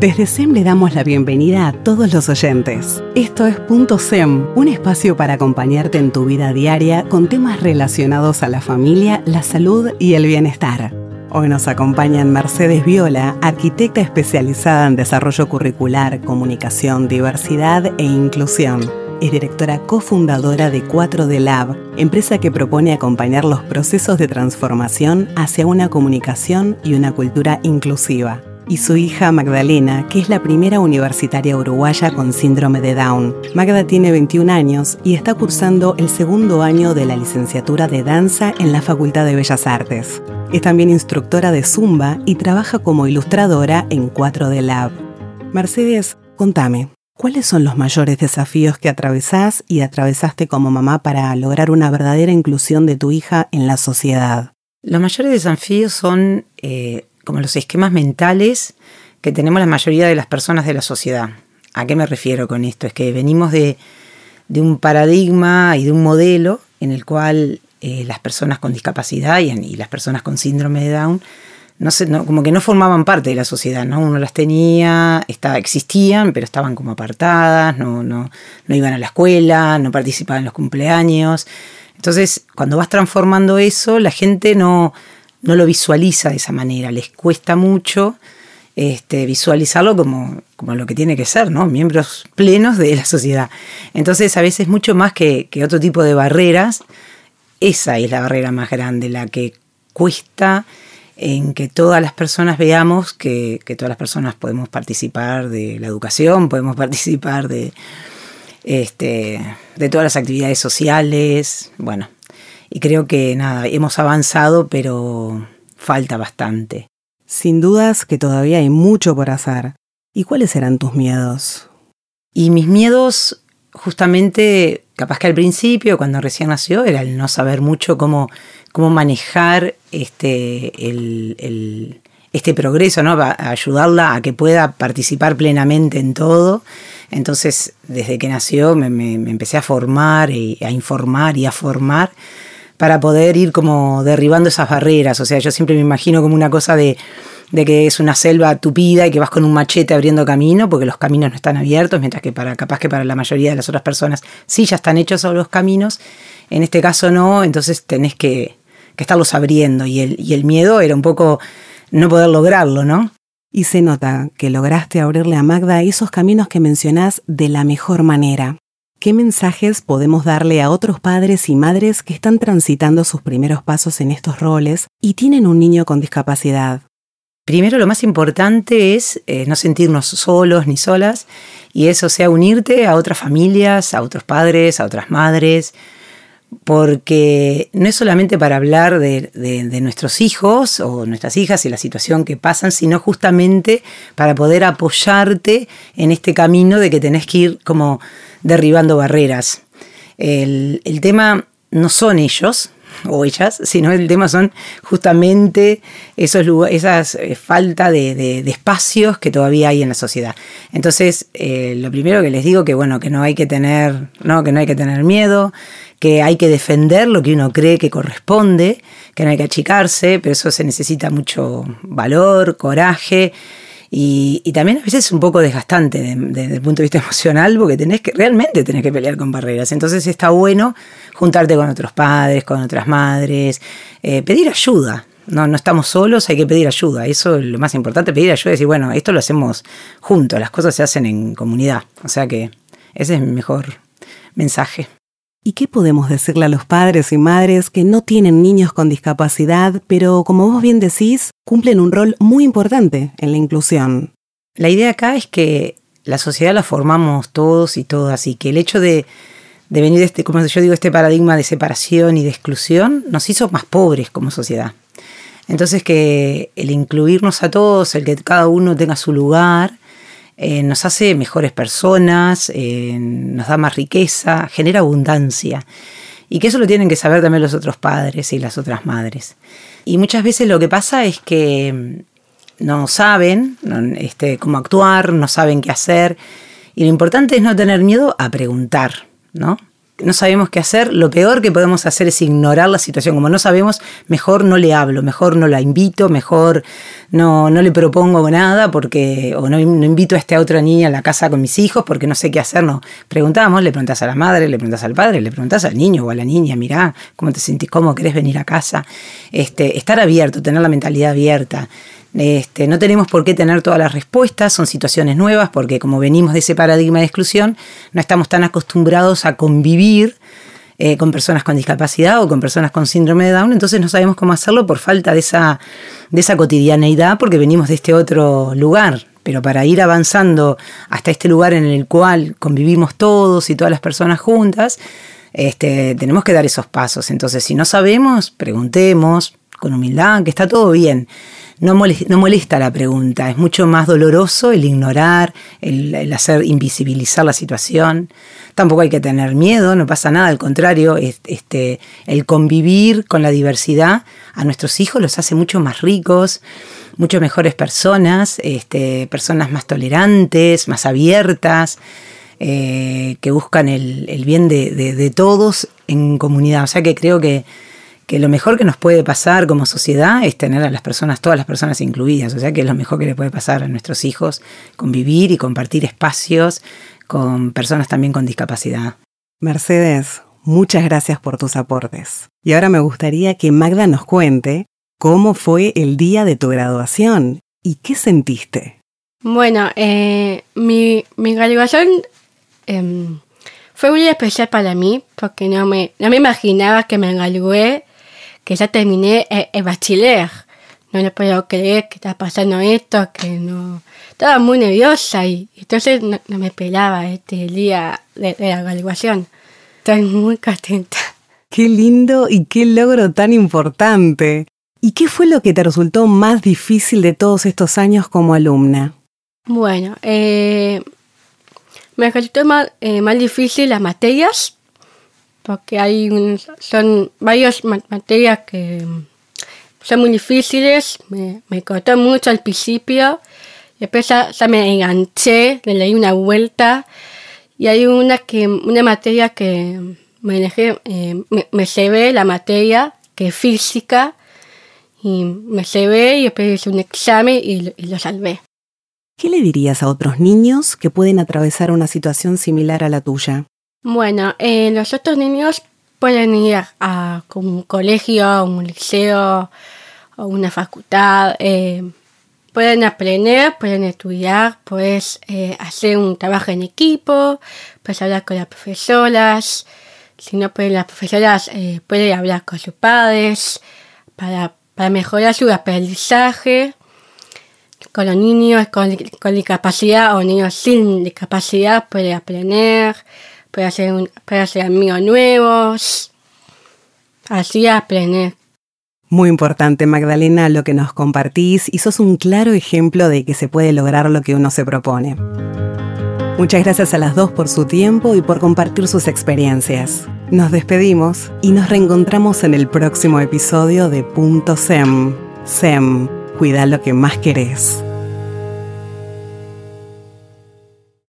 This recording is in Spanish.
Desde SEM le damos la bienvenida a todos los oyentes. Esto es Punto SEM, un espacio para acompañarte en tu vida diaria con temas relacionados a la familia, la salud y el bienestar. Hoy nos acompañan Mercedes Viola, arquitecta especializada en desarrollo curricular, comunicación, diversidad e inclusión. Es directora cofundadora de 4D Lab, empresa que propone acompañar los procesos de transformación hacia una comunicación y una cultura inclusiva y su hija Magdalena, que es la primera universitaria uruguaya con síndrome de Down. Magda tiene 21 años y está cursando el segundo año de la licenciatura de danza en la Facultad de Bellas Artes. Es también instructora de Zumba y trabaja como ilustradora en 4D Lab. Mercedes, contame, ¿cuáles son los mayores desafíos que atravesás y atravesaste como mamá para lograr una verdadera inclusión de tu hija en la sociedad? Los mayores desafíos son eh, como los esquemas mentales que tenemos la mayoría de las personas de la sociedad. ¿A qué me refiero con esto? Es que venimos de, un paradigma y de un modelo en el cual eh, las personas con discapacidad y, las personas con síndrome de Down no, sé, como que no formaban parte de la sociedad, ¿no? Uno las tenía, estaba, existían, pero estaban como apartadas, no, no, no iban a la escuela, no participaban en los cumpleaños. Entonces, cuando vas transformando eso, la gente no, no lo visualiza de esa manera, les cuesta mucho este, visualizarlo como, como, lo que tiene que ser, ¿no? Miembros plenos de la sociedad. Entonces, a veces mucho más que, otro tipo de barreras, esa es la barrera más grande, la que cuesta en que todas las personas veamos que, que, todas las personas podemos participar de la educación, podemos participar de, este, de todas las actividades sociales, bueno, y creo que nada, hemos avanzado, pero falta bastante. Sin dudas que todavía hay mucho por hacer. ¿Y cuáles eran tus miedos? Y mis miedos, justamente, capaz que al principio, cuando recién nació, era el no saber mucho cómo, cómo manejar este, el, este progreso, ¿no? ayudarla a que pueda participar plenamente en todo. Entonces, desde que nació, me, me empecé a formar y a informar y a formar para poder ir como derribando esas barreras. O sea, yo siempre me imagino como una cosa de, que es una selva tupida y que vas con un machete abriendo camino, porque los caminos no están abiertos, mientras que para capaz que para la mayoría de las otras personas sí ya están hechos los caminos. En este caso no, entonces tenés que, estarlos abriendo. Y el, y el miedo era un poco no poder lograrlo, ¿no? Y se nota que lograste abrirle a Magda esos caminos que mencionás de la mejor manera. ¿Qué mensajes podemos darle a otros padres y madres que están transitando sus primeros pasos en estos roles y tienen un niño con discapacidad? Primero, lo más importante es eh, no sentirnos solos ni solas, y eso sea unirte a otras familias, a otros padres, a otras madres, porque no es solamente para hablar de, nuestros hijos o nuestras hijas y la situación que pasan, sino justamente para poder apoyarte en este camino de que tenés que ir como derribando barreras. El, tema no son ellos o ellas, sino el tema son justamente esos esas eh, falta de, espacios que todavía hay en la sociedad. Entonces, eh, lo primero que les digo que bueno, que no hay que tener, no, que no hay que tener miedo, que hay que defender lo que uno cree que corresponde, que no hay que achicarse, pero eso se necesita mucho valor, coraje. Y, también a veces es un poco desgastante desde el punto de vista emocional, porque tenés que, realmente tenés que pelear con barreras. Entonces está bueno juntarte con otros padres, con otras madres, eh, pedir ayuda. No, no estamos solos, hay que pedir ayuda. Eso es lo más importante, pedir ayuda y decir, bueno, esto lo hacemos juntos, las cosas se hacen en comunidad. O sea que ese es mi mejor mensaje. ¿Y qué podemos decirle a los padres y madres que no tienen niños con discapacidad, pero como vos bien decís, cumplen un rol muy importante en la inclusión? La idea acá es que la sociedad la formamos todos y todas y que el hecho de, venir de este, como yo digo, este paradigma de separación y de exclusión nos hizo más pobres como sociedad. Entonces que el incluirnos a todos, el que cada uno tenga su lugar, eh, nos hace mejores personas, eh, nos da más riqueza, genera abundancia. Y que eso lo tienen que saber también los otros padres y las otras madres. Y muchas veces lo que pasa es que mm, no saben este, cómo actuar, no saben qué hacer. Y lo importante es no tener miedo a preguntar, ¿no? No sabemos qué hacer, lo peor que podemos hacer es ignorar la situación. Como no sabemos, mejor no le hablo, mejor no la invito, mejor no, no le propongo nada porque, o no, invito a esta otra niña a la casa con mis hijos porque no sé qué hacer. No, preguntamos, le preguntas a la madre, le preguntas al padre, le preguntas al niño o a la niña, mirá, ¿cómo te sentís? ¿Cómo querés venir a casa? Este, estar abierto, tener la mentalidad abierta. Este, no tenemos por qué tener todas las respuestas, son situaciones nuevas porque como venimos de ese paradigma de exclusión, no estamos tan acostumbrados a convivir eh, con personas con discapacidad o con personas con síndrome de Down, entonces no sabemos cómo hacerlo por falta de esa, de esa cotidianeidad porque venimos de este otro lugar. Pero para ir avanzando hasta este lugar en el cual convivimos todos y todas las personas juntas, este, tenemos que dar esos pasos. Entonces, si no sabemos, preguntemos con humildad, que está todo bien no molesta, la pregunta, es mucho más doloroso el ignorar, el, hacer invisibilizar la situación. Tampoco hay que tener miedo, no pasa nada, al contrario, este, el convivir con la diversidad a nuestros hijos los hace mucho más ricos, mucho mejores personas, este, personas más tolerantes, más abiertas. Eh, que buscan el, bien de todos en comunidad. O sea que creo que que lo mejor que nos puede pasar como sociedad es tener a las personas, todas las personas incluidas. O sea que es lo mejor que le puede pasar a nuestros hijos, convivir y compartir espacios con personas también con discapacidad. Mercedes, muchas gracias por tus aportes. Y ahora me gustaría que Magda nos cuente cómo fue el día de tu graduación y qué sentiste. Bueno, eh, mi, graduación em, fue muy especial para mí porque no me, no me imaginaba que me gradué que ya terminé el, bachiller. No le puedo creer que está pasando esto, que no... Estaba muy nerviosa y entonces no, me esperaba este día de, la graduación. Estoy muy contenta. Qué lindo y qué logro tan importante. ¿Y qué fue lo que te resultó más difícil de todos estos años como alumna? Bueno, eh, me resultó más, eh, más difícil las materias porque hay son varias materias que son muy difíciles, me, me costó mucho al principio, después ya, me enganché, le leí una vuelta y hay una que una materia que me dejé, eh, me, me la materia, que es física, y me ve y después hice un examen y, y lo salvé. ¿Qué le dirías a otros niños que pueden atravesar una situación similar a la tuya? Bueno, eh, los otros niños pueden ir a, un colegio, un liceo o una facultad. Eh, pueden aprender, pueden estudiar, puedes eh, hacer un trabajo en equipo, puedes hablar con las profesoras. Si no pueden las profesoras, eh, pueden hablar con sus padres para, mejorar su aprendizaje. Con los niños con, con discapacidad o niños sin discapacidad pueden aprender puede hacer, un, hacer amigos nuevos, así aprender. Muy importante, Magdalena, lo que nos compartís y sos un claro ejemplo de que se puede lograr lo que uno se propone. Muchas gracias a las dos por su tiempo y por compartir sus experiencias. Nos despedimos y nos reencontramos en el próximo episodio de Punto SEM. SEM, cuida lo que más querés.